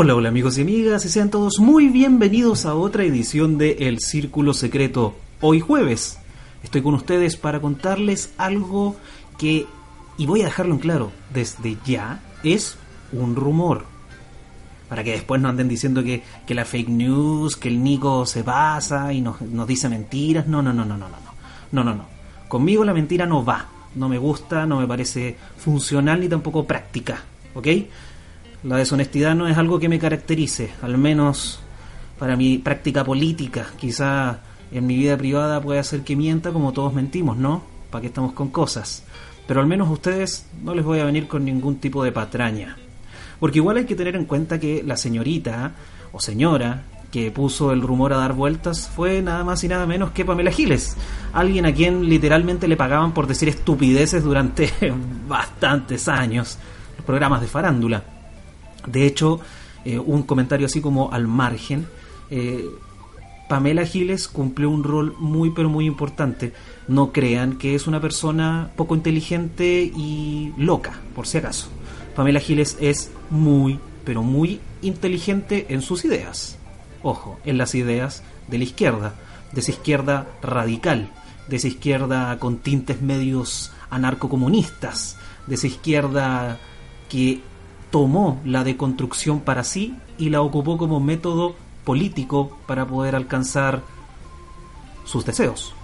Hola, hola amigos y amigas, y sean todos muy bienvenidos a otra edición de El Círculo Secreto. Hoy jueves estoy con ustedes para contarles algo que, y voy a dejarlo en claro desde ya, es un rumor. Para que después no anden diciendo que, que la fake news, que el Nico se pasa y nos, nos dice mentiras. No, no, no, no, no, no, no. No, no, no. Conmigo la mentira no va. No me gusta, no me parece funcional ni tampoco práctica. ¿Ok? La deshonestidad no es algo que me caracterice, al menos para mi práctica política. Quizá en mi vida privada puede ser que mienta como todos mentimos, ¿no? ¿Para qué estamos con cosas? Pero al menos a ustedes no les voy a venir con ningún tipo de patraña. Porque igual hay que tener en cuenta que la señorita o señora que puso el rumor a dar vueltas fue nada más y nada menos que Pamela Giles, alguien a quien literalmente le pagaban por decir estupideces durante bastantes años, los programas de farándula. De hecho, eh, un comentario así como al margen, eh, Pamela Giles cumplió un rol muy pero muy importante. No crean que es una persona poco inteligente y loca, por si acaso. Pamela Giles es muy pero muy inteligente en sus ideas. Ojo, en las ideas de la izquierda, de esa izquierda radical, de esa izquierda con tintes medios anarcocomunistas, de esa izquierda que tomó la deconstrucción para sí y la ocupó como método político para poder alcanzar sus deseos.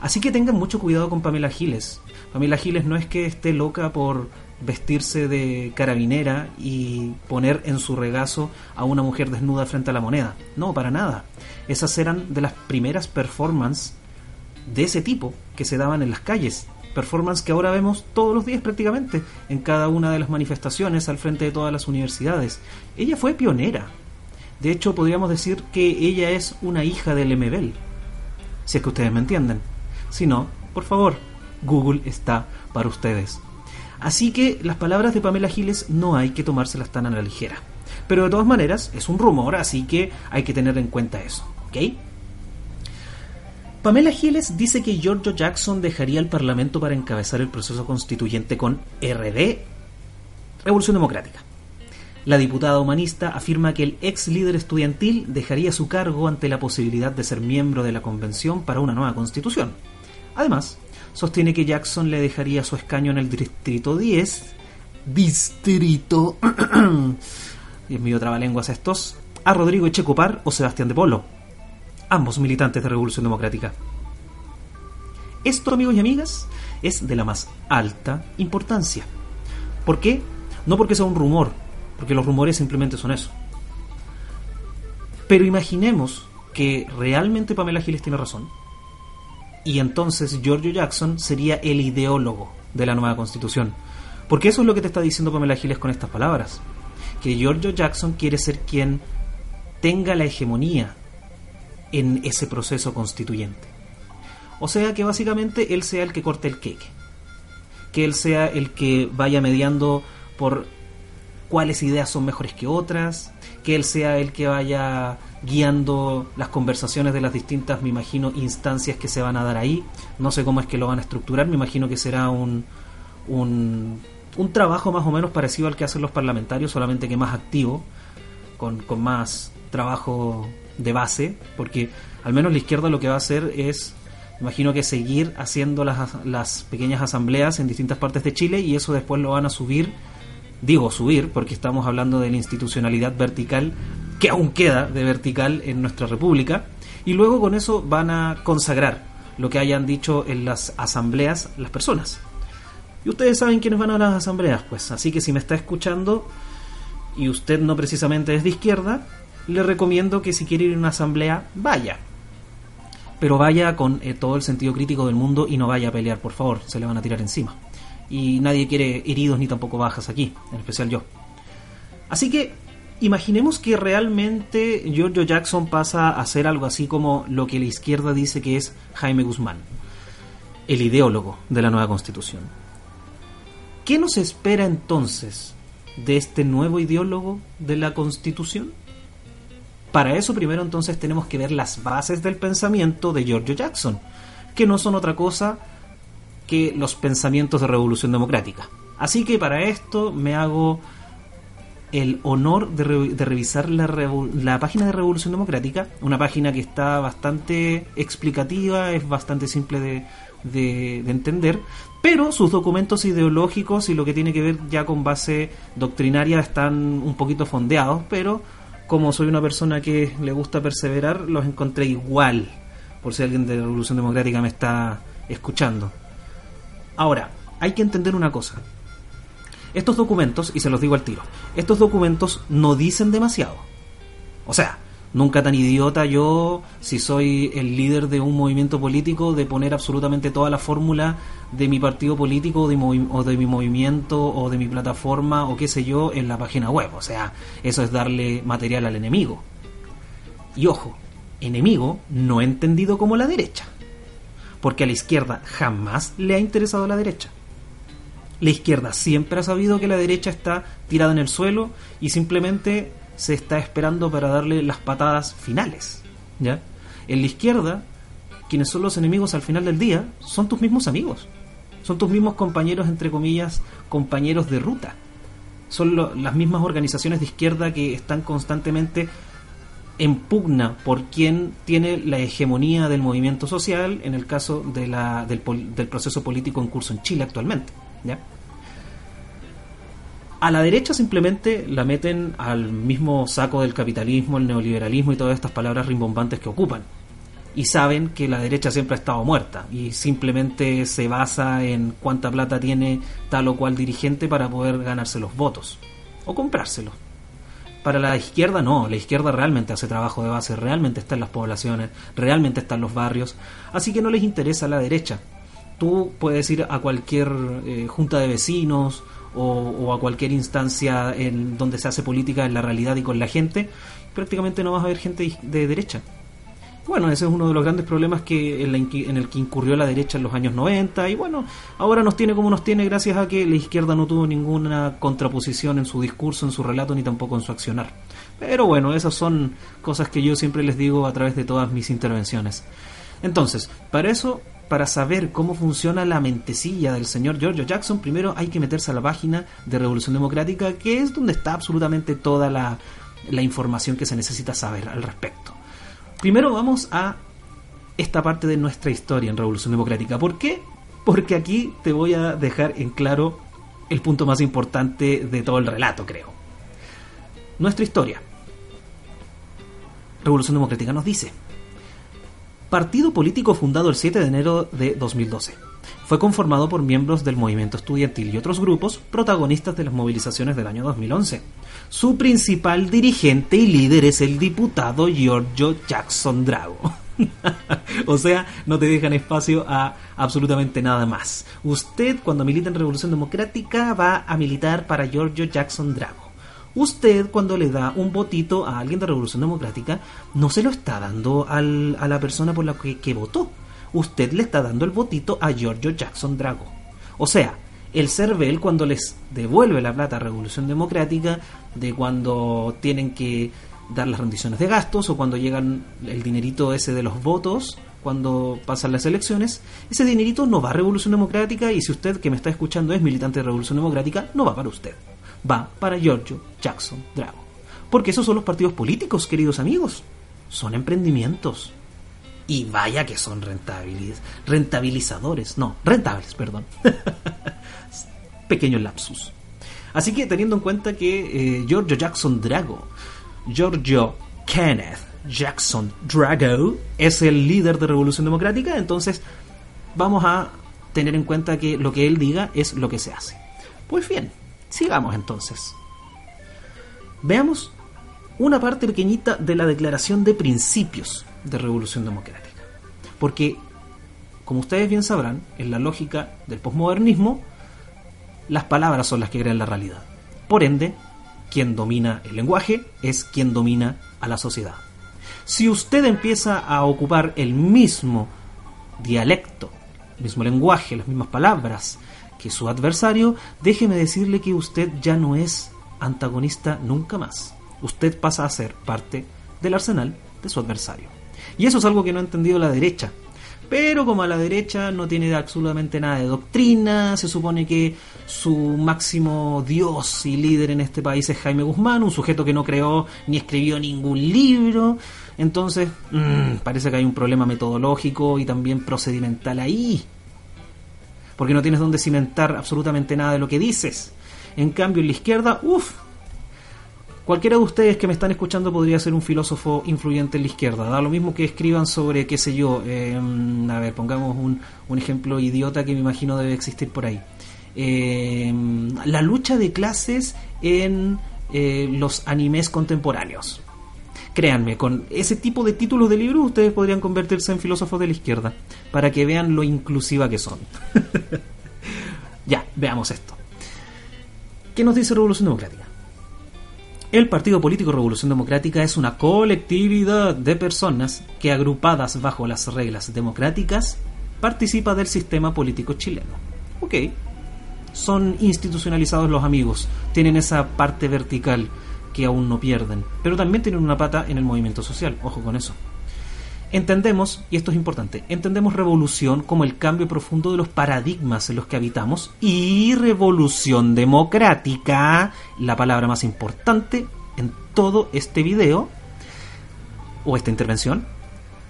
Así que tengan mucho cuidado con Pamela Giles. Pamela Giles no es que esté loca por vestirse de carabinera y poner en su regazo a una mujer desnuda frente a la moneda. No, para nada. Esas eran de las primeras performances de ese tipo que se daban en las calles performance que ahora vemos todos los días prácticamente en cada una de las manifestaciones al frente de todas las universidades. Ella fue pionera. De hecho, podríamos decir que ella es una hija del MBL. Si es que ustedes me entienden. Si no, por favor, Google está para ustedes. Así que las palabras de Pamela Giles no hay que tomárselas tan a la ligera. Pero de todas maneras, es un rumor, así que hay que tener en cuenta eso. ¿Ok? Pamela Giles dice que Giorgio Jackson dejaría el Parlamento para encabezar el proceso constituyente con RD, Revolución Democrática. La diputada humanista afirma que el ex líder estudiantil dejaría su cargo ante la posibilidad de ser miembro de la convención para una nueva constitución. Además, sostiene que Jackson le dejaría su escaño en el distrito 10, distrito, y es medio trabalenguas estos, a Rodrigo Echecopar o Sebastián de Polo ambos militantes de Revolución Democrática. Esto, amigos y amigas, es de la más alta importancia. ¿Por qué? No porque sea un rumor, porque los rumores simplemente son eso. Pero imaginemos que realmente Pamela Giles tiene razón. Y entonces Giorgio Jackson sería el ideólogo de la nueva constitución. Porque eso es lo que te está diciendo Pamela Giles con estas palabras. Que Giorgio Jackson quiere ser quien tenga la hegemonía en ese proceso constituyente. O sea que básicamente él sea el que corte el queque, que él sea el que vaya mediando por cuáles ideas son mejores que otras, que él sea el que vaya guiando las conversaciones de las distintas, me imagino, instancias que se van a dar ahí. No sé cómo es que lo van a estructurar, me imagino que será un, un, un trabajo más o menos parecido al que hacen los parlamentarios, solamente que más activo, con, con más trabajo de base, porque al menos la izquierda lo que va a hacer es, imagino que seguir haciendo las, las pequeñas asambleas en distintas partes de Chile y eso después lo van a subir, digo subir, porque estamos hablando de la institucionalidad vertical que aún queda de vertical en nuestra república, y luego con eso van a consagrar lo que hayan dicho en las asambleas las personas. Y ustedes saben quiénes van a las asambleas, pues, así que si me está escuchando y usted no precisamente es de izquierda, le recomiendo que si quiere ir a una asamblea, vaya. Pero vaya con eh, todo el sentido crítico del mundo y no vaya a pelear, por favor, se le van a tirar encima. Y nadie quiere heridos ni tampoco bajas aquí, en especial yo. Así que imaginemos que realmente Giorgio Jackson pasa a ser algo así como lo que la izquierda dice que es Jaime Guzmán, el ideólogo de la nueva constitución. ¿Qué nos espera entonces de este nuevo ideólogo de la constitución? Para eso primero entonces tenemos que ver las bases del pensamiento de Giorgio Jackson, que no son otra cosa que los pensamientos de revolución democrática. Así que para esto me hago el honor de, revisar la, la, página de Revolución Democrática, una página que está bastante explicativa, es bastante simple de, de, entender, pero sus documentos ideológicos y lo que tiene que ver ya con base doctrinaria están un poquito fondeados, pero como soy una persona que le gusta perseverar, los encontré igual, por si alguien de Revolución Democrática me está escuchando. Ahora, hay que entender una cosa. Estos documentos, y se los digo al tiro, estos documentos no dicen demasiado. O sea, nunca tan idiota yo, si soy el líder de un movimiento político, de poner absolutamente toda la fórmula de mi partido político de o de mi movimiento o de mi plataforma o qué sé yo en la página web. O sea, eso es darle material al enemigo. Y ojo, enemigo no entendido como la derecha. Porque a la izquierda jamás le ha interesado la derecha. La izquierda siempre ha sabido que la derecha está tirada en el suelo y simplemente se está esperando para darle las patadas finales. ¿ya? En la izquierda, quienes son los enemigos al final del día son tus mismos amigos. Son tus mismos compañeros, entre comillas, compañeros de ruta. Son las mismas organizaciones de izquierda que están constantemente en pugna por quien tiene la hegemonía del movimiento social en el caso del, del proceso político en curso en Chile actualmente. ¿ya? A la derecha simplemente la meten al mismo saco del capitalismo, el neoliberalismo y todas estas palabras rimbombantes que ocupan. Y saben que la derecha siempre ha estado muerta y simplemente se basa en cuánta plata tiene tal o cual dirigente para poder ganarse los votos o comprárselos. Para la izquierda no, la izquierda realmente hace trabajo de base, realmente está en las poblaciones, realmente está en los barrios, así que no les interesa la derecha tú puedes ir a cualquier eh, junta de vecinos o, a cualquier instancia en donde se hace política en la realidad y con la gente, prácticamente no vas a ver gente de derecha. Bueno, ese es uno de los grandes problemas que en, en, el que incurrió la derecha en los años 90 y bueno, ahora nos tiene como nos tiene gracias a que la izquierda no tuvo ninguna contraposición en su discurso, en su relato ni tampoco en su accionar. Pero bueno, esas son cosas que yo siempre les digo a través de todas mis intervenciones. Entonces, para eso para saber cómo funciona la mentecilla del señor Giorgio Jackson, primero hay que meterse a la página de Revolución Democrática, que es donde está absolutamente toda la, información que se necesita saber al respecto. Primero vamos a esta parte de nuestra historia en Revolución Democrática. ¿Por qué? Porque aquí te voy a dejar en claro el punto más importante de todo el relato, creo. Nuestra historia. Revolución Democrática nos dice, partido político fundado el 7 de enero de 2012. Fue conformado por miembros del movimiento estudiantil y otros grupos protagonistas de las movilizaciones del año 2011. Su principal dirigente y líder es el diputado Giorgio Jackson Drago. o sea, no te dejan espacio a absolutamente nada más. Usted, cuando milita en Revolución Democrática, va a militar para Giorgio Jackson Drago usted cuando le da un votito a alguien de Revolución Democrática, no se lo está dando a la persona por la que, votó. Usted le está dando el votito a Giorgio Jackson Drago. O sea, el CERVEL cuando les devuelve la plata a Revolución Democrática, de cuando tienen que dar las rendiciones de gastos o cuando llegan el dinerito ese de los votos, cuando pasan las elecciones, ese dinerito no va a Revolución Democrática y si usted que me está escuchando es militante de Revolución Democrática, no va para usted va para Giorgio Jackson Drago. Porque esos son los partidos políticos, queridos amigos. Son emprendimientos. Y vaya que son rentabiliz rentabilizadores. No, rentables, perdón. Pequeño lapsus. Así que teniendo en cuenta que eh, Giorgio Jackson Drago, Giorgio Kenneth Jackson Drago, es el líder de Revolución Democrática, entonces vamos a tener en cuenta que lo que él diga es lo que se hace. Pues bien, Sigamos entonces. Veamos una parte pequeñita de la declaración de principios de Revolución Democrática. Porque, como ustedes bien sabrán, en la lógica del posmodernismo, las palabras son las que crean la realidad. Por ende, quien domina el lenguaje es quien domina a la sociedad. Si usted empieza a ocupar el mismo dialecto, el mismo lenguaje, las mismas palabras, que su adversario, déjeme decirle que usted ya no es antagonista nunca más. Usted pasa a ser parte del arsenal de su adversario. Y eso es algo que no ha entendido la derecha. Pero como a la derecha no tiene absolutamente nada de doctrina, se supone que su máximo dios y líder en este país es Jaime Guzmán, un sujeto que no creó ni escribió ningún libro. Entonces, mmm, parece que hay un problema metodológico y también procedimental ahí. Porque no tienes donde cimentar absolutamente nada de lo que dices. En cambio, en la izquierda, uff, Cualquiera de ustedes que me están escuchando podría ser un filósofo influyente en la izquierda. Da lo mismo que escriban sobre, qué sé yo, em, a ver, pongamos un, un, ejemplo idiota que me imagino debe existir por ahí. Em, la lucha de clases en eh, los animes contemporáneos. Créanme, con ese tipo de títulos de libros ustedes podrían convertirse en filósofos de la izquierda, para que vean lo inclusiva que son. ya, veamos esto. ¿Qué nos dice Revolución Democrática? El Partido Político Revolución Democrática es una colectividad de personas que agrupadas bajo las reglas democráticas participa del sistema político chileno. Ok, son institucionalizados los amigos, tienen esa parte vertical que aún no pierden, pero también tienen una pata en el movimiento social, ojo con eso. Entendemos, y esto es importante, entendemos revolución como el cambio profundo de los paradigmas en los que habitamos y revolución democrática, la palabra más importante en todo este video o esta intervención,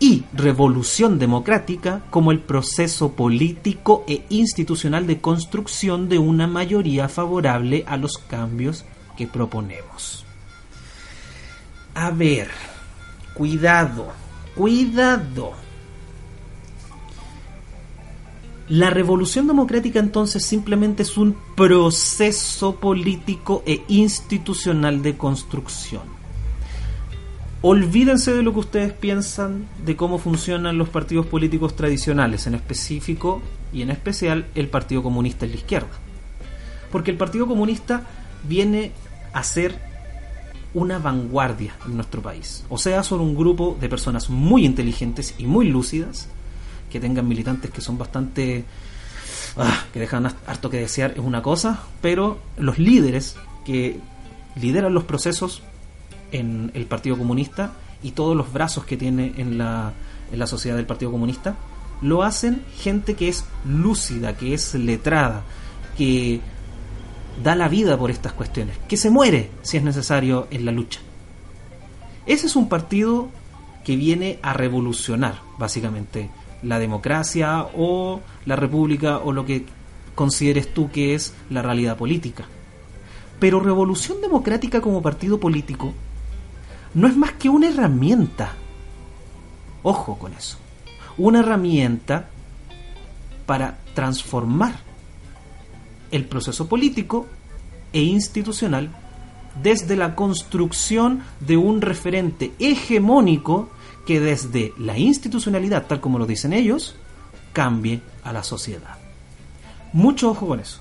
y revolución democrática como el proceso político e institucional de construcción de una mayoría favorable a los cambios que proponemos. A ver, cuidado Cuidado. La revolución democrática entonces simplemente es un proceso político e institucional de construcción. Olvídense de lo que ustedes piensan de cómo funcionan los partidos políticos tradicionales, en específico y en especial el Partido Comunista en la izquierda. Porque el Partido Comunista viene a ser una vanguardia en nuestro país. O sea, son un grupo de personas muy inteligentes y muy lúcidas, que tengan militantes que son bastante... Ah, que dejan harto que desear es una cosa, pero los líderes que lideran los procesos en el Partido Comunista y todos los brazos que tiene en la, en la sociedad del Partido Comunista, lo hacen gente que es lúcida, que es letrada, que da la vida por estas cuestiones, que se muere si es necesario en la lucha. Ese es un partido que viene a revolucionar, básicamente, la democracia o la república o lo que consideres tú que es la realidad política. Pero Revolución Democrática como partido político no es más que una herramienta. Ojo con eso. Una herramienta para transformar el proceso político e institucional desde la construcción de un referente hegemónico que desde la institucionalidad, tal como lo dicen ellos, cambie a la sociedad. Mucho ojo con eso.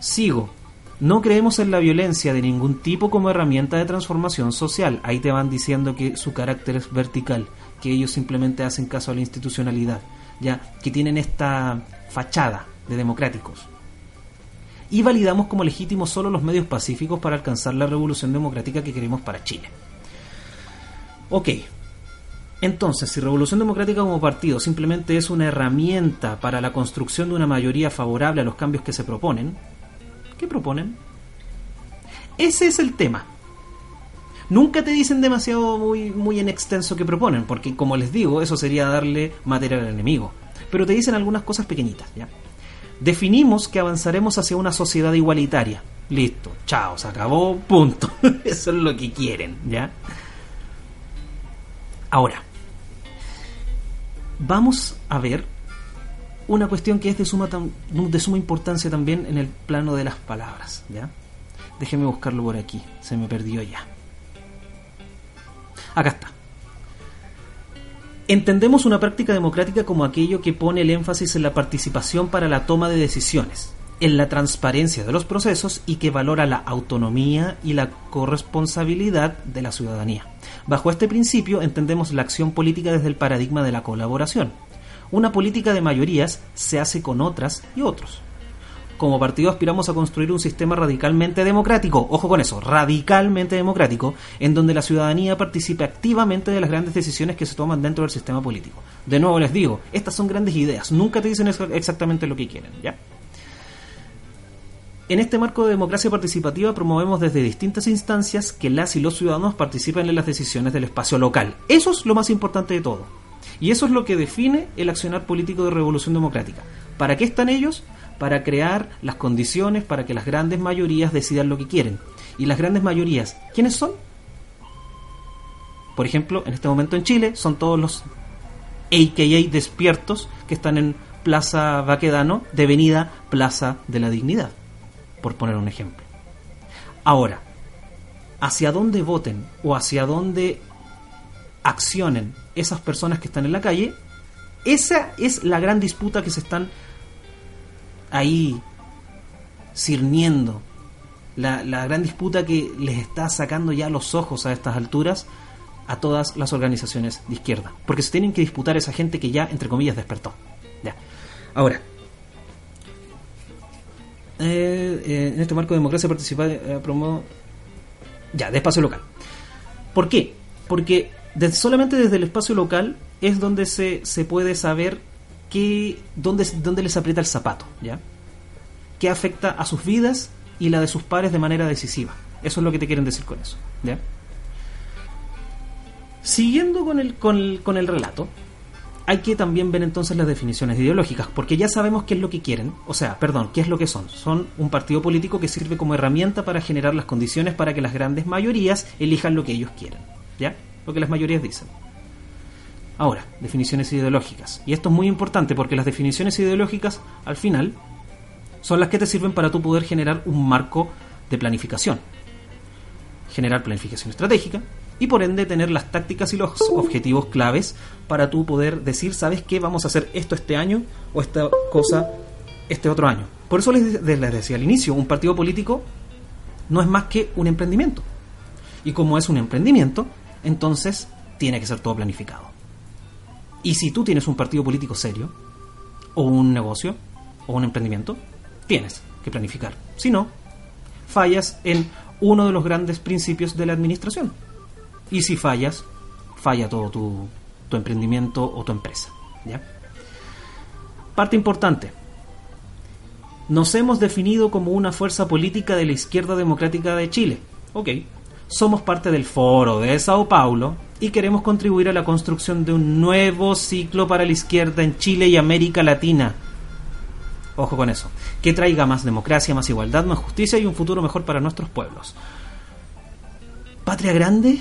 Sigo. No creemos en la violencia de ningún tipo como herramienta de transformación social. Ahí te van diciendo que su carácter es vertical, que ellos simplemente hacen caso a la institucionalidad, ya que tienen esta fachada de democráticos y validamos como legítimos solo los medios pacíficos para alcanzar la revolución democrática que queremos para Chile. Ok, entonces, si Revolución Democrática como partido simplemente es una herramienta para la construcción de una mayoría favorable a los cambios que se proponen, ¿qué proponen? Ese es el tema. Nunca te dicen demasiado muy, muy en extenso que proponen, porque como les digo, eso sería darle material al enemigo. Pero te dicen algunas cosas pequeñitas, ¿ya? Definimos que avanzaremos hacia una sociedad igualitaria. Listo, chao, se acabó, punto. Eso es lo que quieren, ¿ya? Ahora, vamos a ver una cuestión que es de suma, de suma importancia también en el plano de las palabras, ¿ya? Déjeme buscarlo por aquí, se me perdió ya. Acá está. Entendemos una práctica democrática como aquello que pone el énfasis en la participación para la toma de decisiones, en la transparencia de los procesos y que valora la autonomía y la corresponsabilidad de la ciudadanía. Bajo este principio entendemos la acción política desde el paradigma de la colaboración. Una política de mayorías se hace con otras y otros como partido aspiramos a construir un sistema radicalmente democrático, ojo con eso, radicalmente democrático, en donde la ciudadanía participe activamente de las grandes decisiones que se toman dentro del sistema político. De nuevo les digo, estas son grandes ideas, nunca te dicen exactamente lo que quieren, ¿ya? En este marco de democracia participativa promovemos desde distintas instancias que las y los ciudadanos participen en las decisiones del espacio local. Eso es lo más importante de todo. Y eso es lo que define el accionar político de revolución democrática. ¿Para qué están ellos? Para crear las condiciones para que las grandes mayorías decidan lo que quieren. Y las grandes mayorías, ¿quiénes son? Por ejemplo, en este momento en Chile son todos los AKA despiertos que están en Plaza Baquedano, devenida Plaza de la Dignidad por poner un ejemplo. Ahora, hacia dónde voten o hacia dónde accionen esas personas que están en la calle, esa es la gran disputa que se están ahí cirniendo. La, la, gran disputa que les está sacando ya los ojos a estas alturas a todas las organizaciones de izquierda. Porque se tienen que disputar esa gente que ya, entre comillas, despertó. Ya. Ahora, eh, eh, en este marco de democracia participa eh, promo ya de espacio local. ¿Por qué? Porque solamente desde el espacio local es donde se, se puede saber qué, dónde, dónde les aprieta el zapato, ¿ya? ¿Qué afecta a sus vidas y la de sus pares de manera decisiva? Eso es lo que te quieren decir con eso, ¿ya? Siguiendo con el, con con el relato, hay que también ver entonces las definiciones ideológicas, porque ya sabemos qué es lo que quieren, o sea, perdón, qué es lo que son. Son un partido político que sirve como herramienta para generar las condiciones para que las grandes mayorías elijan lo que ellos quieren, ¿ya? Lo que las mayorías dicen. Ahora, definiciones ideológicas. Y esto es muy importante porque las definiciones ideológicas, al final, son las que te sirven para tú poder generar un marco de planificación. Generar planificación estratégica, y por ende tener las tácticas y los objetivos claves para tú poder decir, ¿sabes qué? Vamos a hacer esto este año o esta cosa este otro año. Por eso les, decía al inicio, un partido político no es más que un emprendimiento. Y como es un emprendimiento, entonces tiene que ser todo planificado. Y si tú tienes un partido político serio, o un negocio, o un emprendimiento, tienes que planificar. Si no, fallas en uno de los grandes principios de la administración, y si fallas, falla todo tu, tu emprendimiento o tu empresa. ¿ya? Parte importante. Nos hemos definido como una fuerza política de la izquierda democrática de Chile. Ok. Somos parte del foro de Sao Paulo y queremos contribuir a la construcción de un nuevo ciclo para la izquierda en Chile y América Latina. Ojo con eso. Que traiga más democracia, más igualdad, más justicia y un futuro mejor para nuestros pueblos. ¿Patria grande?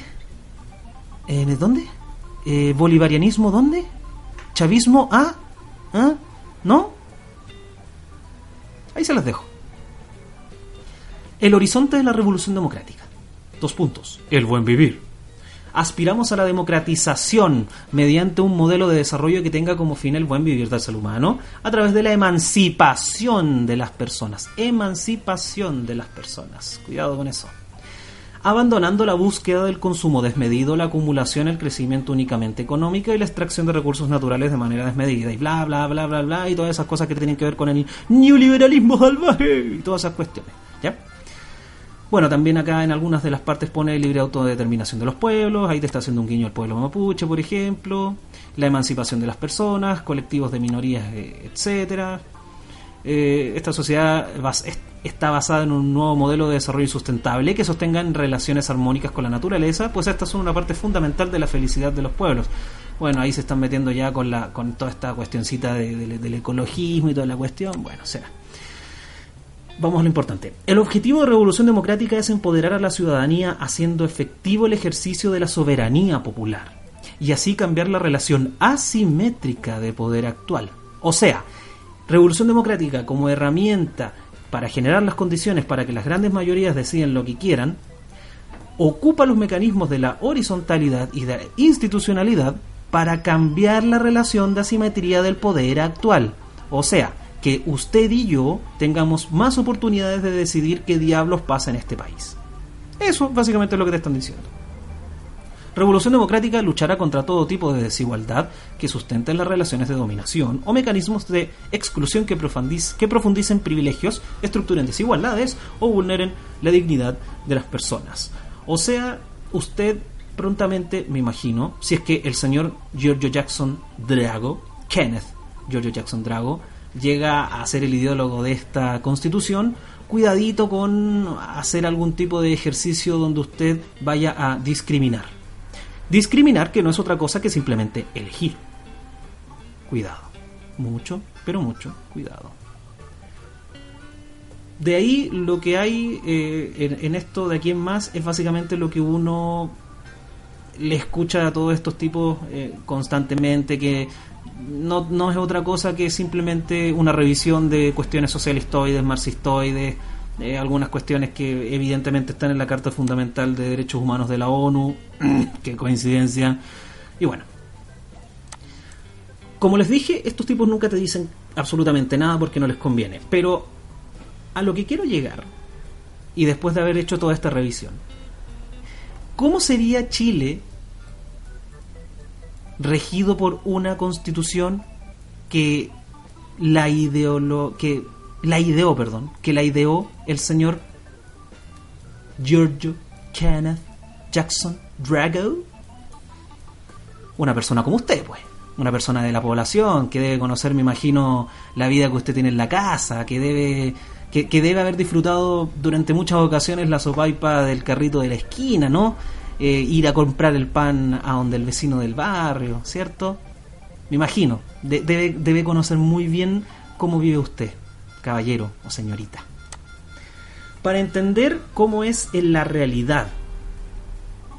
¿En dónde? Eh, ¿Bolivarianismo dónde? ¿Chavismo ah? ¿Ah? ¿No? Ahí se las dejo. El horizonte de la revolución democrática. Dos puntos. El buen vivir. Aspiramos a la democratización mediante un modelo de desarrollo que tenga como fin el buen vivir del ser humano a través de la emancipación de las personas. Emancipación de las personas. Cuidado con eso abandonando la búsqueda del consumo desmedido, la acumulación, el crecimiento únicamente económico y la extracción de recursos naturales de manera desmedida y bla bla bla bla bla y todas esas cosas que tienen que ver con el neoliberalismo salvaje y todas esas cuestiones, ¿ya? Bueno, también acá en algunas de las partes pone libre autodeterminación de los pueblos, ahí te está haciendo un guiño al pueblo mapuche, por ejemplo, la emancipación de las personas, colectivos de minorías, eh, etcétera. Eh, esta sociedad está basada en un nuevo modelo de desarrollo sustentable que sostengan relaciones armónicas con la naturaleza, pues estas son una parte fundamental de la felicidad de los pueblos. Bueno, ahí se están metiendo ya con, la, con toda esta cuestioncita del ecologismo y toda la cuestión. Bueno, será. Vamos a lo importante. El objetivo de Revolución Democrática es empoderar a la ciudadanía haciendo efectivo el ejercicio de la soberanía popular y así cambiar la relación asimétrica de poder actual. O sea, Revolución Democrática como herramienta para generar las condiciones para que las grandes mayorías decidan lo que quieran, ocupa los mecanismos de la horizontalidad y de la institucionalidad para cambiar la relación de asimetría del poder actual. O sea, que usted y yo tengamos más oportunidades de decidir qué diablos pasa en este país. Eso básicamente es lo que te están diciendo. Revolución Democrática luchará contra todo tipo de desigualdad que sustenten las relaciones de dominación o mecanismos de exclusión que, que profundicen privilegios, estructuren desigualdades o vulneren la dignidad de las personas. O sea, usted prontamente, me imagino, si es que el señor Giorgio Jackson Drago, Kenneth Giorgio Jackson Drago, llega a ser el ideólogo de esta constitución, cuidadito con hacer algún tipo de ejercicio donde usted vaya a discriminar. Discriminar que no es otra cosa que simplemente elegir. Cuidado. Mucho, pero mucho cuidado. De ahí lo que hay eh, en, esto de aquí en más es básicamente lo que uno le escucha a todos estos tipos eh, constantemente, que no, no, es otra cosa que simplemente una revisión de cuestiones socialistoides, marxistoides, eh, algunas cuestiones que evidentemente están en la Carta Fundamental de Derechos Humanos de la ONU, qué coincidencia, y bueno. Como les dije, estos tipos nunca te dicen absolutamente nada porque no les conviene, pero a lo que quiero llegar, y después de haber hecho toda esta revisión, ¿cómo sería Chile regido por una constitución que la ideolo que la ideó, perdón, que la ideó el señor Giorgio Kenneth Jackson Drago? Una persona como usted, pues. Una persona de la población que debe conocer, me imagino, la vida que usted tiene en la casa, que debe que, debe haber disfrutado durante muchas ocasiones la sopaipa del carrito de la esquina, ¿no? Eh, ir a comprar el pan a donde el vecino del barrio, ¿cierto? Me imagino, debe, debe conocer muy bien cómo vive usted, caballero o señorita. Para entender cómo es en la realidad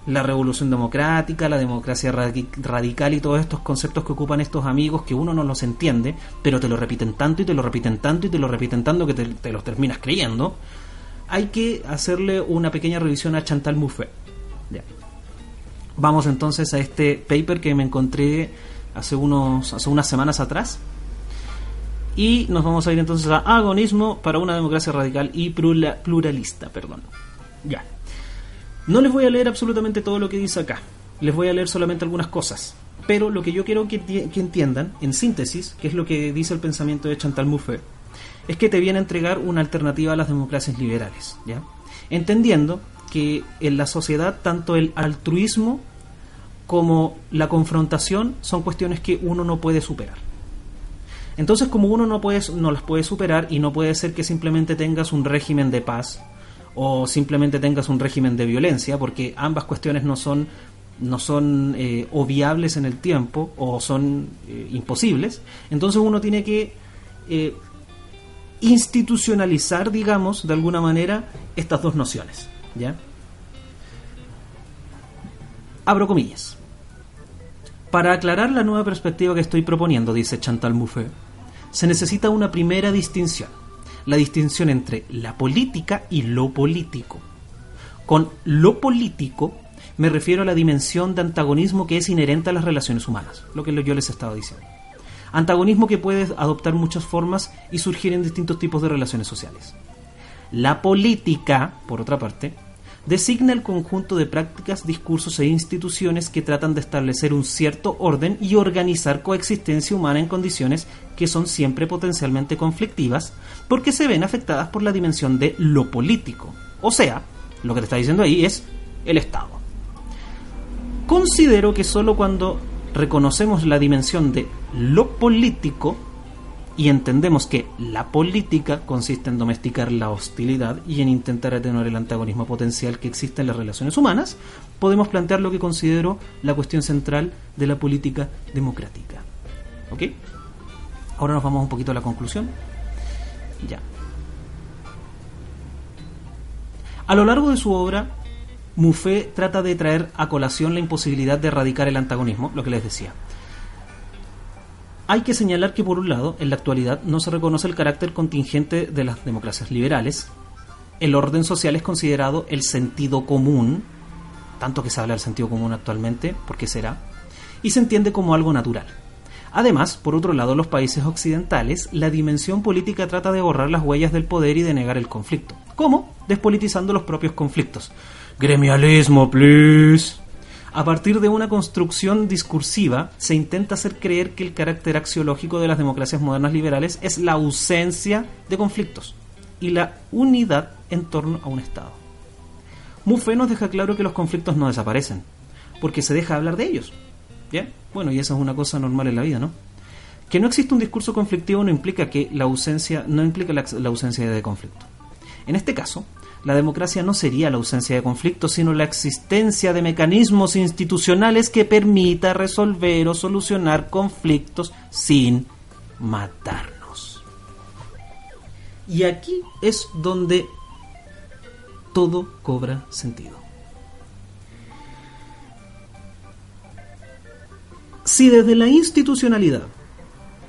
la revolución democrática, la democracia radical y todos estos conceptos que ocupan estos amigos que uno no los entiende, pero te lo repiten tanto y te lo repiten tanto y te lo repiten tanto que te, los terminas creyendo, hay que hacerle una pequeña revisión a Chantal Mouffe. Vamos entonces a este paper que me encontré hace, unos, hace unas semanas atrás. Y nos vamos a ir entonces a agonismo para una democracia radical y pluralista. Perdón. Ya. No les voy a leer absolutamente todo lo que dice acá, les voy a leer solamente algunas cosas. Pero lo que yo quiero que, entiendan, en síntesis, que es lo que dice el pensamiento de Chantal Mouffe, es que te viene a entregar una alternativa a las democracias liberales, ¿ya? Entendiendo que en la sociedad tanto el altruismo como la confrontación son cuestiones que uno no puede superar. Entonces, como uno no, puede, no las puede superar y no puede ser que simplemente tengas un régimen de paz o simplemente tengas un régimen de violencia, porque ambas cuestiones no son no son eh, obviables en el tiempo o son eh, imposibles, entonces uno tiene que eh, institucionalizar, digamos, de alguna manera, estas dos nociones. ¿Ya? Abro comillas. Para aclarar la nueva perspectiva que estoy proponiendo, dice Chantal Mouffe, se necesita una primera distinción la distinción entre la política y lo político. Con lo político me refiero a la dimensión de antagonismo que es inherente a las relaciones humanas, lo que yo les estaba diciendo. Antagonismo que puede adoptar muchas formas y surgir en distintos tipos de relaciones sociales. La política, por otra parte, designa el conjunto de prácticas, discursos e instituciones que tratan de establecer un cierto orden y organizar coexistencia humana en condiciones que son siempre potencialmente conflictivas porque se ven afectadas por la dimensión de lo político. O sea, lo que te está diciendo ahí es el Estado. Considero que solo cuando reconocemos la dimensión de lo político y entendemos que la política consiste en domesticar la hostilidad y en intentar atenuar el antagonismo potencial que existe en las relaciones humanas, podemos plantear lo que considero la cuestión central de la política democrática. ¿Ok? Ahora nos vamos un poquito a la conclusión. Ya. A lo largo de su obra, Muffet trata de traer a colación la imposibilidad de erradicar el antagonismo, lo que les decía. Hay que señalar que, por un lado, en la actualidad no se reconoce el carácter contingente de las democracias liberales. El orden social es considerado el sentido común, tanto que se habla del sentido común actualmente, ¿por qué será? Y se entiende como algo natural. Además, por otro lado, los países occidentales, la dimensión política trata de borrar las huellas del poder y de negar el conflicto. ¿Cómo? Despolitizando los propios conflictos. Gremialismo, please. A partir de una construcción discursiva, se intenta hacer creer que el carácter axiológico de las democracias modernas liberales es la ausencia de conflictos y la unidad en torno a un Estado. Muffet nos deja claro que los conflictos no desaparecen. porque se deja hablar de ellos. Bueno, y esa es una cosa normal en la vida, ¿no? Que no existe un discurso conflictivo no implica que la ausencia, no implica la, la ausencia de conflicto. En este caso, la democracia no sería la ausencia de conflicto, sino la existencia de mecanismos institucionales que permita resolver o solucionar conflictos sin matarnos. Y aquí es donde todo cobra sentido. Si desde la institucionalidad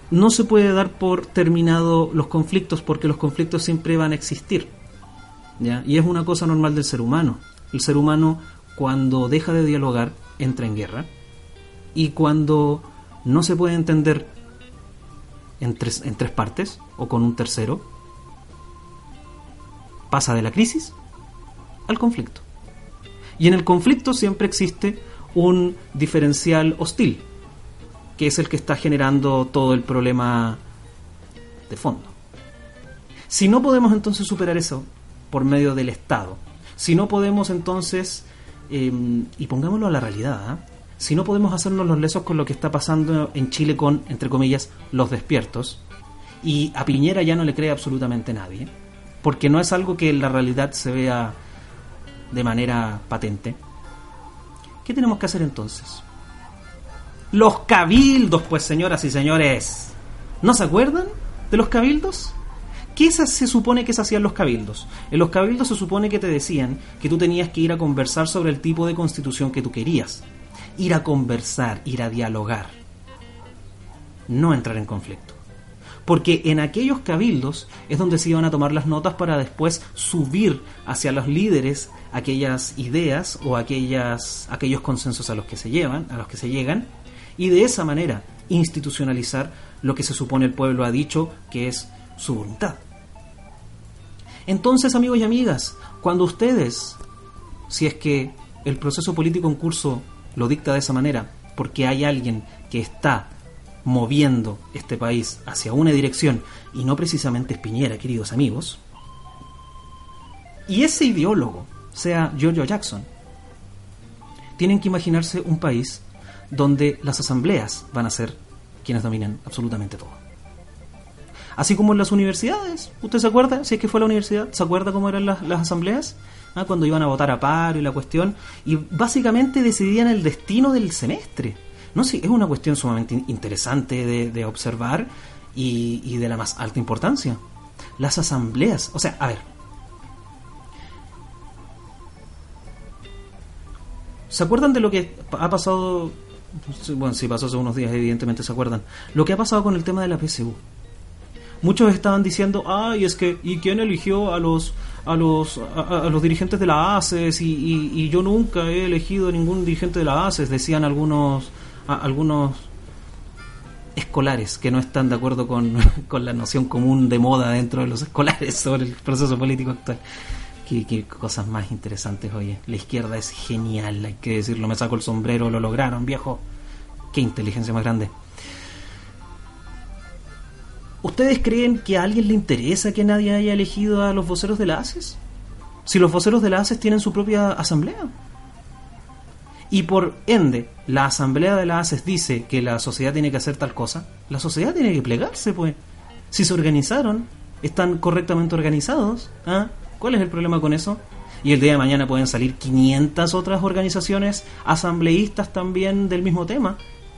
no se puede dar por terminado los conflictos porque los conflictos siempre van a existir, y es una cosa normal del ser humano. El ser humano cuando deja de dialogar entra en guerra y cuando no se puede entender en tres, en tres partes o con un tercero, pasa de la crisis al conflicto. Y en el conflicto siempre existe un diferencial hostil, que es el que está generando todo el problema de fondo. Si no podemos entonces superar eso, por medio del Estado. Si no podemos entonces, em, y pongámoslo a la realidad, ¿ah? si no podemos hacernos los lesos con lo que está pasando en Chile con, entre comillas, los despiertos, y a Piñera ya no le cree absolutamente nadie, porque no es algo que en la realidad se vea de manera patente, ¿qué tenemos que hacer entonces? Los cabildos, pues señoras y señores, ¿no se acuerdan de los cabildos? ¿Qué se supone que se hacían los cabildos? En los cabildos se supone que te decían que tú tenías que ir a conversar sobre el tipo de constitución que tú querías. Ir a conversar, ir a dialogar. No entrar en conflicto. Porque en aquellos cabildos es donde se iban a tomar las notas para después subir hacia los líderes aquellas ideas o aquellas, aquellos consensos a los que se llevan, a los que se llegan, y de esa manera institucionalizar lo que se supone el pueblo ha dicho que es su voluntad. Entonces, amigos y amigas, cuando ustedes, si es que el proceso político en curso lo dicta de esa manera, porque hay alguien que está moviendo este país hacia una dirección y no precisamente es Piñera, queridos amigos, y ese ideólogo sea Giorgio Jackson, tienen que imaginarse un país donde las asambleas van a ser quienes dominen absolutamente todo. Así como en las universidades. ¿Usted se acuerda? Si es que fue a la universidad, ¿se acuerda cómo eran las, asambleas? ¿Ah? Cuando iban a votar a paro y la cuestión. Y básicamente decidían el destino del semestre. No sé, es una cuestión sumamente interesante de, observar y, y de la más alta importancia. Las asambleas. O sea, a ver, ¿Se acuerdan de lo que ha pasado? Bueno, si pasó hace unos días, evidentemente se acuerdan. Lo que ha pasado con el tema de la PSU muchos estaban diciendo, ay, es que, ¿y quién eligió a los a los, a, los dirigentes de la ACES? Y, yo nunca he elegido ningún dirigente de la ACES, decían algunos, algunos escolares que no están de acuerdo con, con, la noción común de moda dentro de los escolares sobre el proceso político actual. Qué, qué, cosas más interesantes, oye. La izquierda es genial, hay que decirlo. Me saco el sombrero, lo lograron, viejo. Qué inteligencia más grande. ¿Ustedes creen que a alguien le interesa que nadie haya elegido a los voceros de la ACES? Si los voceros de la ACES tienen su propia asamblea. Y por ende, la asamblea de la ACES dice que la sociedad tiene que hacer tal cosa, la sociedad tiene que plegarse, pues. Si se organizaron, están correctamente organizados, ¿ah? ¿cuál es el problema con eso? Y el día de mañana pueden salir 500 otras organizaciones asambleístas también del mismo tema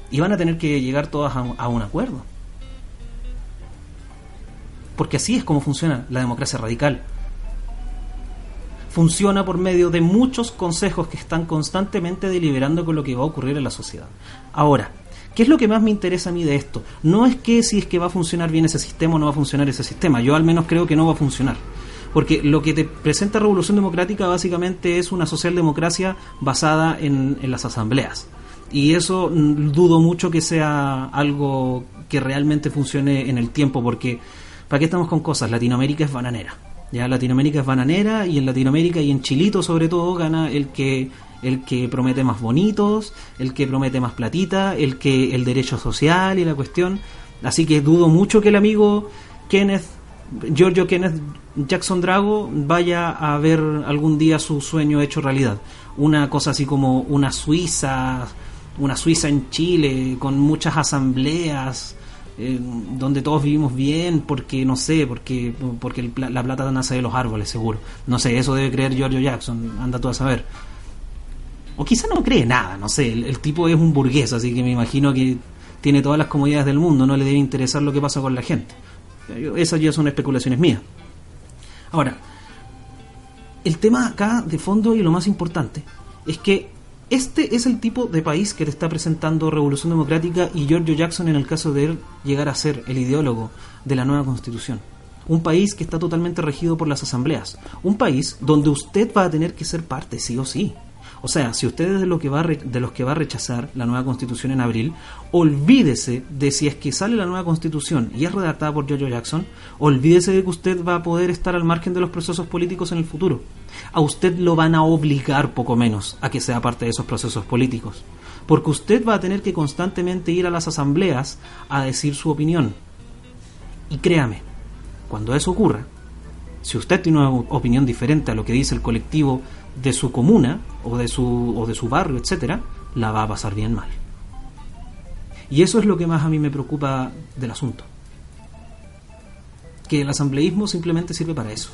y van a tener que llegar todas a un acuerdo porque así es como funciona la democracia radical. Funciona por medio de muchos consejos que están constantemente deliberando con lo que va a ocurrir en la sociedad. Ahora, ¿qué es lo que más me interesa a mí de esto? No es que si es que va a funcionar bien ese sistema o no va a funcionar ese sistema. Yo al menos creo que no va a funcionar. Porque lo que te presenta Revolución Democrática básicamente es una socialdemocracia basada en, en las asambleas. Y eso mm, dudo mucho que sea algo que realmente funcione en el tiempo, porque ¿Para qué estamos con cosas? Latinoamérica es bananera. Ya Latinoamérica es bananera y en Latinoamérica y en Chilito sobre todo gana el que el que promete más bonitos, el que promete más platita, el que el derecho social y la cuestión. Así que dudo mucho que el amigo Kenneth Giorgio Kenneth Jackson Drago vaya a ver algún día su sueño hecho realidad. Una cosa así como una Suiza, una Suiza en Chile, con muchas asambleas, eh, donde todos vivimos bien, porque no sé, porque, porque la plata nace de los árboles, seguro. No sé, eso debe creer Giorgio Jackson, anda tú a saber. O quizá no cree nada, no sé, el, tipo es un burgués, así que me imagino que tiene todas las comodidades del mundo, no le debe interesar lo que pasa con la gente. Esas ya son especulaciones mías. Ahora, el tema acá de fondo y lo más importante es que este es el tipo de país que te está presentando Revolución Democrática y Giorgio Jackson en el caso de él llegar a ser el ideólogo de la nueva constitución. Un país que está totalmente regido por las asambleas. Un país donde usted va a tener que ser parte, sí o sí. O sea, si usted es de, lo que va de los que va a rechazar la nueva constitución en abril, olvídese de si es que sale la nueva constitución y es redactada por Jojo Jackson, olvídese de que usted va a poder estar al margen de los procesos políticos en el futuro. A usted lo van a obligar poco menos a que sea parte de esos procesos políticos. Porque usted va a tener que constantemente ir a las asambleas a decir su opinión. Y créame, cuando eso ocurra, si usted tiene una opinión diferente a lo que dice el colectivo de su comuna o de su, o de su barrio, etcétera, la va a pasar bien mal. Y eso es lo que más a mí me preocupa del asunto. Que el asambleísmo simplemente sirve para eso.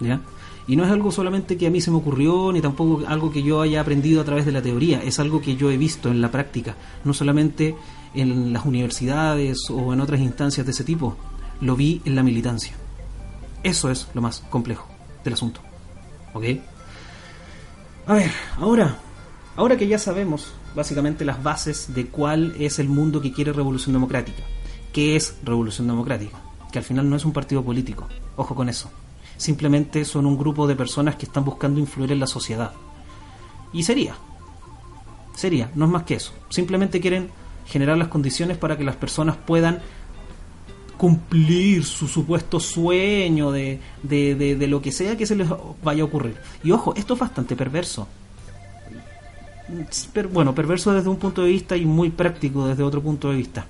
¿Ya? Y no es algo solamente que a mí se me ocurrió, ni tampoco algo que yo haya aprendido a través de la teoría, es algo que yo he visto en la práctica, no solamente en las universidades o en otras instancias de ese tipo, lo vi en la militancia. Eso es lo más complejo del asunto. ¿Ok? A ver, ahora, ahora que ya sabemos básicamente las bases de cuál es el mundo que quiere Revolución Democrática, ¿qué es Revolución Democrática? Que al final no es un partido político, ojo con eso. Simplemente son un grupo de personas que están buscando influir en la sociedad. Y sería, sería, no es más que eso. Simplemente quieren generar las condiciones para que las personas puedan cumplir su supuesto sueño de, de, lo que sea que se les vaya a ocurrir. Y ojo, esto es bastante perverso. bueno, perverso desde un punto de vista y muy práctico desde otro punto de vista.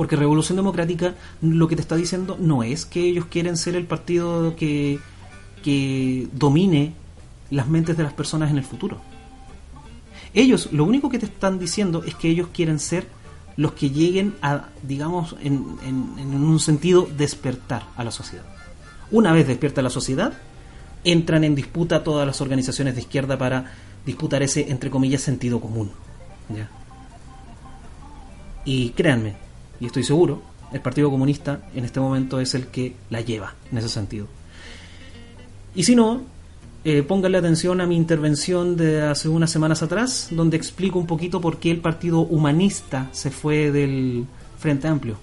Porque Revolución Democrática lo que te está diciendo no es que ellos quieren ser el partido que, que domine las mentes de las personas en el futuro. Ellos lo único que te están diciendo es que ellos quieren ser los que lleguen a, digamos, en, en, un sentido, despertar a la sociedad. Una vez despierta la sociedad, entran en disputa todas las organizaciones de izquierda para disputar ese, entre comillas, sentido común. Y créanme, y estoy seguro, el Partido Comunista en este momento es el que la lleva en ese sentido. Y si no, eh, pónganle atención a mi intervención de hace unas semanas atrás, donde explico un poquito por qué el Partido Humanista se fue del Frente Amplio.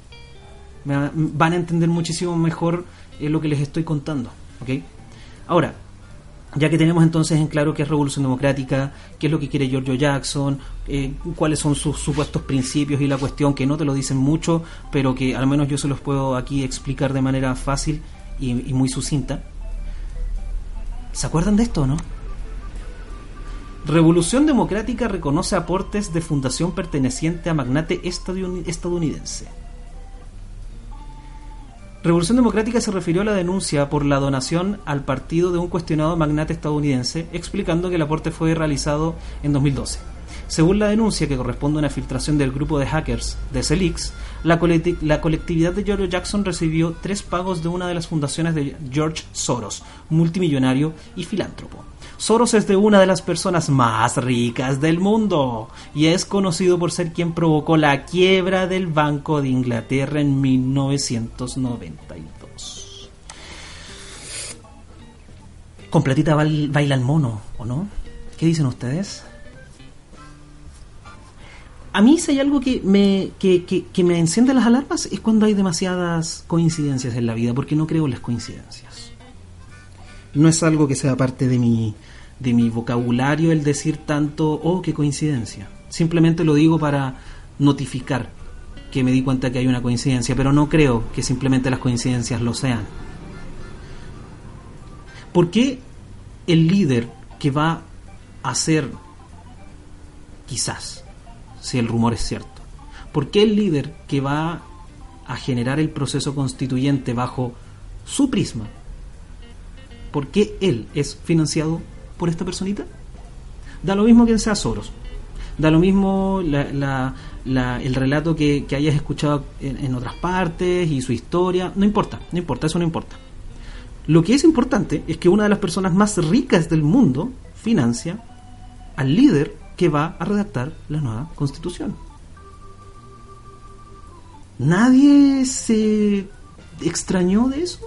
van a entender muchísimo mejor eh, lo que les estoy contando. ¿okay? Ahora, ya que tenemos entonces en claro qué es Revolución Democrática, qué es lo que quiere Giorgio Jackson, eh, cuáles son sus supuestos principios y la cuestión que no te lo dicen mucho, pero que al menos yo se los puedo aquí explicar de manera fácil y muy sucinta ¿Se acuerdan de esto, no? Revolución Democrática reconoce aportes de fundación perteneciente a magnate estadounidense. Revolución Democrática se refirió a la denuncia por la donación al partido de un cuestionado magnate estadounidense, explicando que el aporte fue realizado en 2012. Según la denuncia, que corresponde a una filtración del grupo de hackers de Celix, la, colectividad de George Jackson recibió tres pagos de una de las fundaciones de George Soros, multimillonario y filántropo. Soros es de una de las personas más ricas del mundo y es conocido por ser quien provocó la quiebra del Banco de Inglaterra en 1992. Completita baila el mono, ¿o no? ¿Qué dicen ustedes? a mí si hay algo que me, que, me enciende las alarmas es cuando hay demasiadas coincidencias en la vida, porque no creo en las coincidencias. No es algo que sea parte de mi, de mi vocabulario el decir tanto, oh, qué coincidencia. Simplemente lo digo para notificar que me di cuenta que hay una coincidencia, pero no creo que simplemente las coincidencias lo sean. ¿Por qué el líder que va a ser, quizás, si el rumor es cierto? ¿Por qué el líder que va a generar el proceso constituyente bajo su prisma, ¿por qué él es financiado por esta personita? Da lo mismo que sea Soros. Da lo mismo el relato que, hayas escuchado en, en otras partes y su historia. No importa, no importa, eso no importa. Lo que es importante es que una de las personas más ricas del mundo financia al líder que va a redactar la nueva constitución. Nadie se extrañó de eso.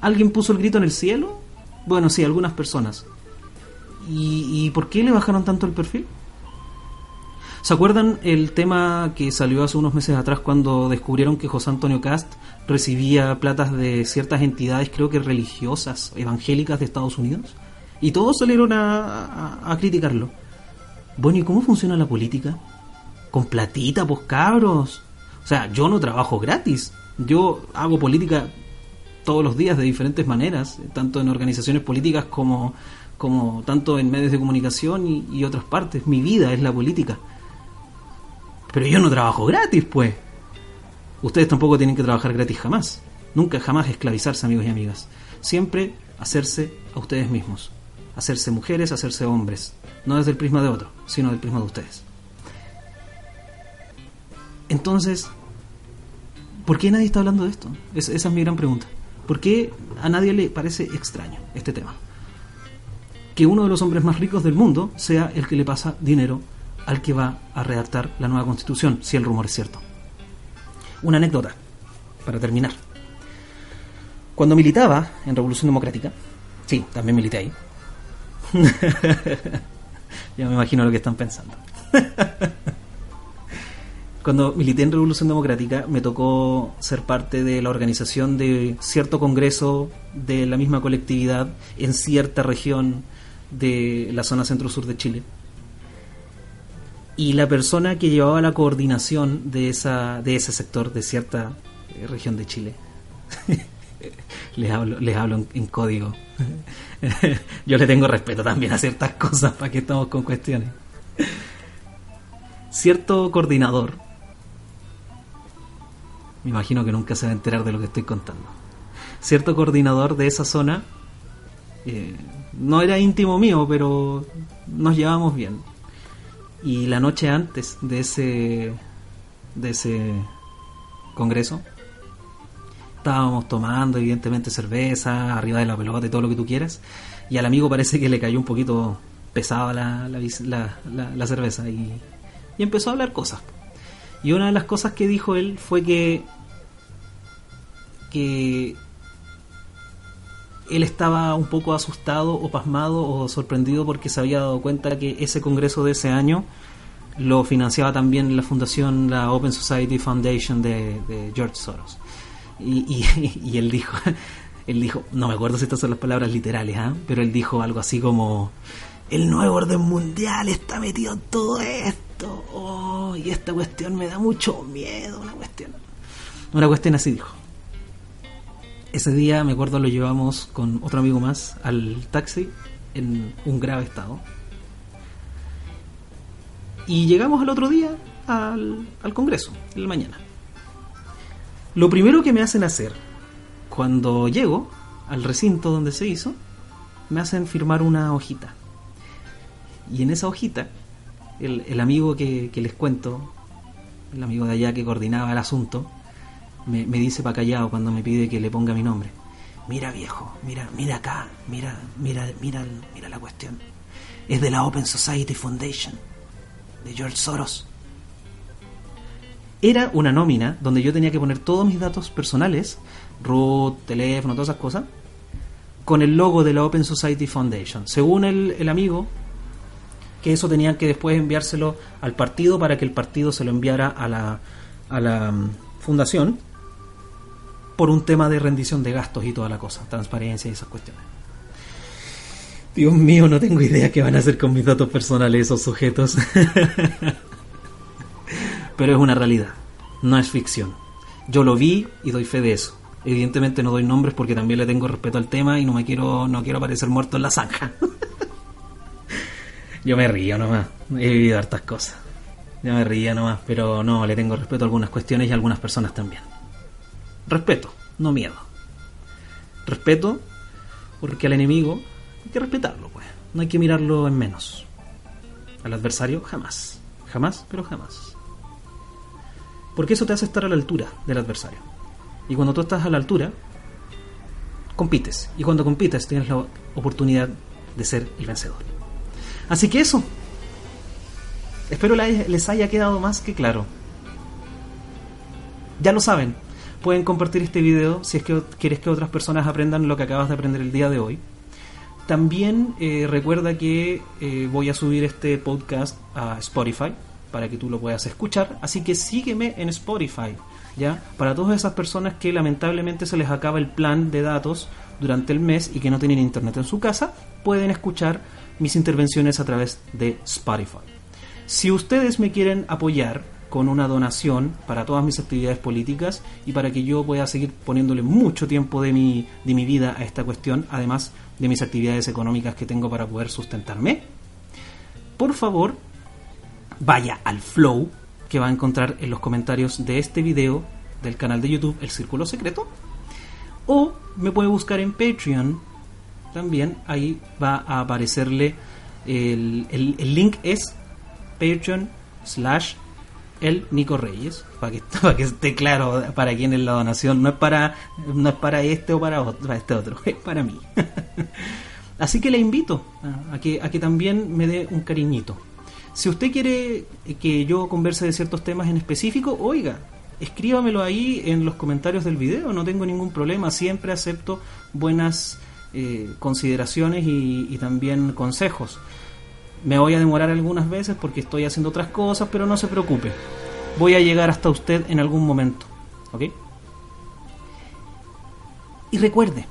¿Alguien puso el grito en el cielo? Bueno, sí, algunas personas. ¿Y, por qué le bajaron tanto el perfil? ¿Se acuerdan el tema que salió hace unos meses atrás cuando descubrieron que José Antonio Cast recibía platas de ciertas entidades, creo que religiosas, evangélicas de Estados Unidos? Y todos salieron a, criticarlo. Bueno, ¿y cómo funciona la política? Con platita, pues cabros. O sea, yo no trabajo gratis. Yo hago política todos los días de diferentes maneras, tanto en organizaciones políticas como, como tanto en medios de comunicación y, otras partes. Mi vida es la política. Pero yo no trabajo gratis, pues. Ustedes tampoco tienen que trabajar gratis jamás. Nunca jamás esclavizarse, amigos y amigas. Siempre hacerse a ustedes mismos. Hacerse mujeres, hacerse hombres. No desde el prisma de otro, sino del prisma de ustedes. Entonces, ¿por qué nadie está hablando de esto? esa es mi gran pregunta. ¿Por qué a nadie le parece extraño este tema? Que uno de los hombres más ricos del mundo sea el que le pasa dinero al que va a redactar la nueva constitución, si el rumor es cierto. Una anécdota, para terminar. Cuando militaba en Revolución Democrática, sí, también milité ahí. ya me imagino lo que están pensando. Cuando milité en Revolución Democrática me tocó ser parte de la organización de cierto congreso de la misma colectividad en cierta región de la zona centro-sur de Chile. Y la persona que llevaba la coordinación de, esa, de ese sector, de cierta eh, región de Chile, les hablo, les hablo en, código. Yo le tengo respeto también a ciertas cosas para que estamos con cuestiones. Cierto coordinador me imagino que nunca se va a enterar de lo que estoy contando. Cierto coordinador de esa zona, eh, no era íntimo mío, pero nos llevamos bien. Y la noche antes de ese, de ese congreso, estábamos tomando evidentemente cerveza, arriba de la pelota y todo lo que tú quieras, y al amigo parece que le cayó un poquito pesada la, la, la cerveza y, y empezó a hablar cosas. Y una de las cosas que dijo él fue que, que él estaba un poco asustado o pasmado o sorprendido porque se había dado cuenta que ese congreso de ese año lo financiaba también la fundación, la Open Society Foundation de, George Soros. Y, y, él dijo, él dijo, no me acuerdo si estas son las palabras literales, ¿ah? pero él dijo algo así como, el nuevo orden mundial está metido en todo esto Oh, y esta cuestión me da mucho miedo, una cuestión. Una cuestión así dijo. Ese día, me acuerdo, lo llevamos con otro amigo más al taxi en un grave estado. Y llegamos al otro día al, al Congreso, en la mañana. Lo primero que me hacen hacer cuando llego al recinto donde se hizo, me hacen firmar una hojita. Y en esa hojita el, amigo que, les cuento, el amigo de allá que coordinaba el asunto, me, dice para callado cuando me pide que le ponga mi nombre. Mira viejo, mira, mira acá, mira, mira, mira, mira la cuestión. Es de la Open Society Foundation, de George Soros. Era una nómina donde yo tenía que poner todos mis datos personales, root, teléfono, todas esas cosas, con el logo de la Open Society Foundation. Según el, el amigo, que eso tenían que después enviárselo al partido para que el partido se lo enviara a la, a la mm, fundación por un tema de rendición de gastos y toda la cosa, transparencia y esas cuestiones. Dios mío, no tengo idea qué van a hacer con mis datos personales esos sujetos. Pero es una realidad, no es ficción. Yo lo vi y doy fe de eso. Evidentemente no doy nombres porque también le tengo respeto al tema y no me quiero no quiero aparecer muerto en la zanja. Yo me río nomás. He vivido hartas cosas. Ya me reía nomás, pero no, le tengo respeto a algunas cuestiones y a algunas personas también. Respeto, no miedo. Respeto porque al enemigo hay que respetarlo, pues. No hay que mirarlo en menos. Al adversario, jamás. Jamás, pero jamás. Porque eso te hace estar a la altura del adversario. Y cuando tú estás a la altura, compites. Y cuando compites, tienes la oportunidad de ser el vencedor. Así que eso. Espero les haya quedado más que claro. Ya lo saben. Pueden compartir este video si es que quieres que otras personas aprendan lo que acabas de aprender el día de hoy. También eh, recuerda que eh, voy a subir este podcast a Spotify para que tú lo puedas escuchar. Así que sígueme en Spotify. ¿ya? Para todas esas personas que lamentablemente se les acaba el plan de datos durante el mes y que no tienen internet en su casa, pueden escuchar mis intervenciones a través de Spotify. Si ustedes me quieren apoyar con una donación para todas mis actividades políticas y para que yo pueda seguir poniéndole mucho tiempo de mi, de mi vida a esta cuestión, además de mis actividades económicas que tengo para poder sustentarme, por favor vaya al flow que va a encontrar en los comentarios de este video del canal de YouTube El Círculo Secreto o me puede buscar en Patreon también ahí va a aparecerle el, el, link es Patreon slash el Nico Reyes para que, para que esté claro para quién es la donación. No es para no es para este o para, otro, para este otro es para mí. Así que le invito a que, a que también me dé un cariñito. Si usted quiere que yo converse de ciertos temas en específico oiga escríbamelo ahí en los comentarios del video no tengo ningún problema siempre acepto buenas eh, consideraciones y, también consejos. Me voy a demorar algunas veces porque estoy haciendo otras cosas, pero no se preocupe. Voy a llegar hasta usted en algún momento. ¿Ok? Y recuerde,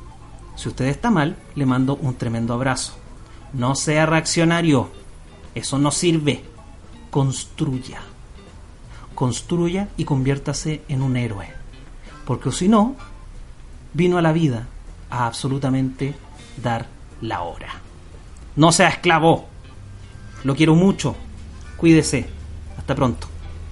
si usted está mal, le mando un tremendo abrazo. No sea reaccionario. Eso no sirve. Construya. Construya y conviértase en un héroe. Porque si no, vino a la vida a absolutamente dar la hora. No sea esclavo. Lo quiero mucho. Cuídese. Hasta pronto.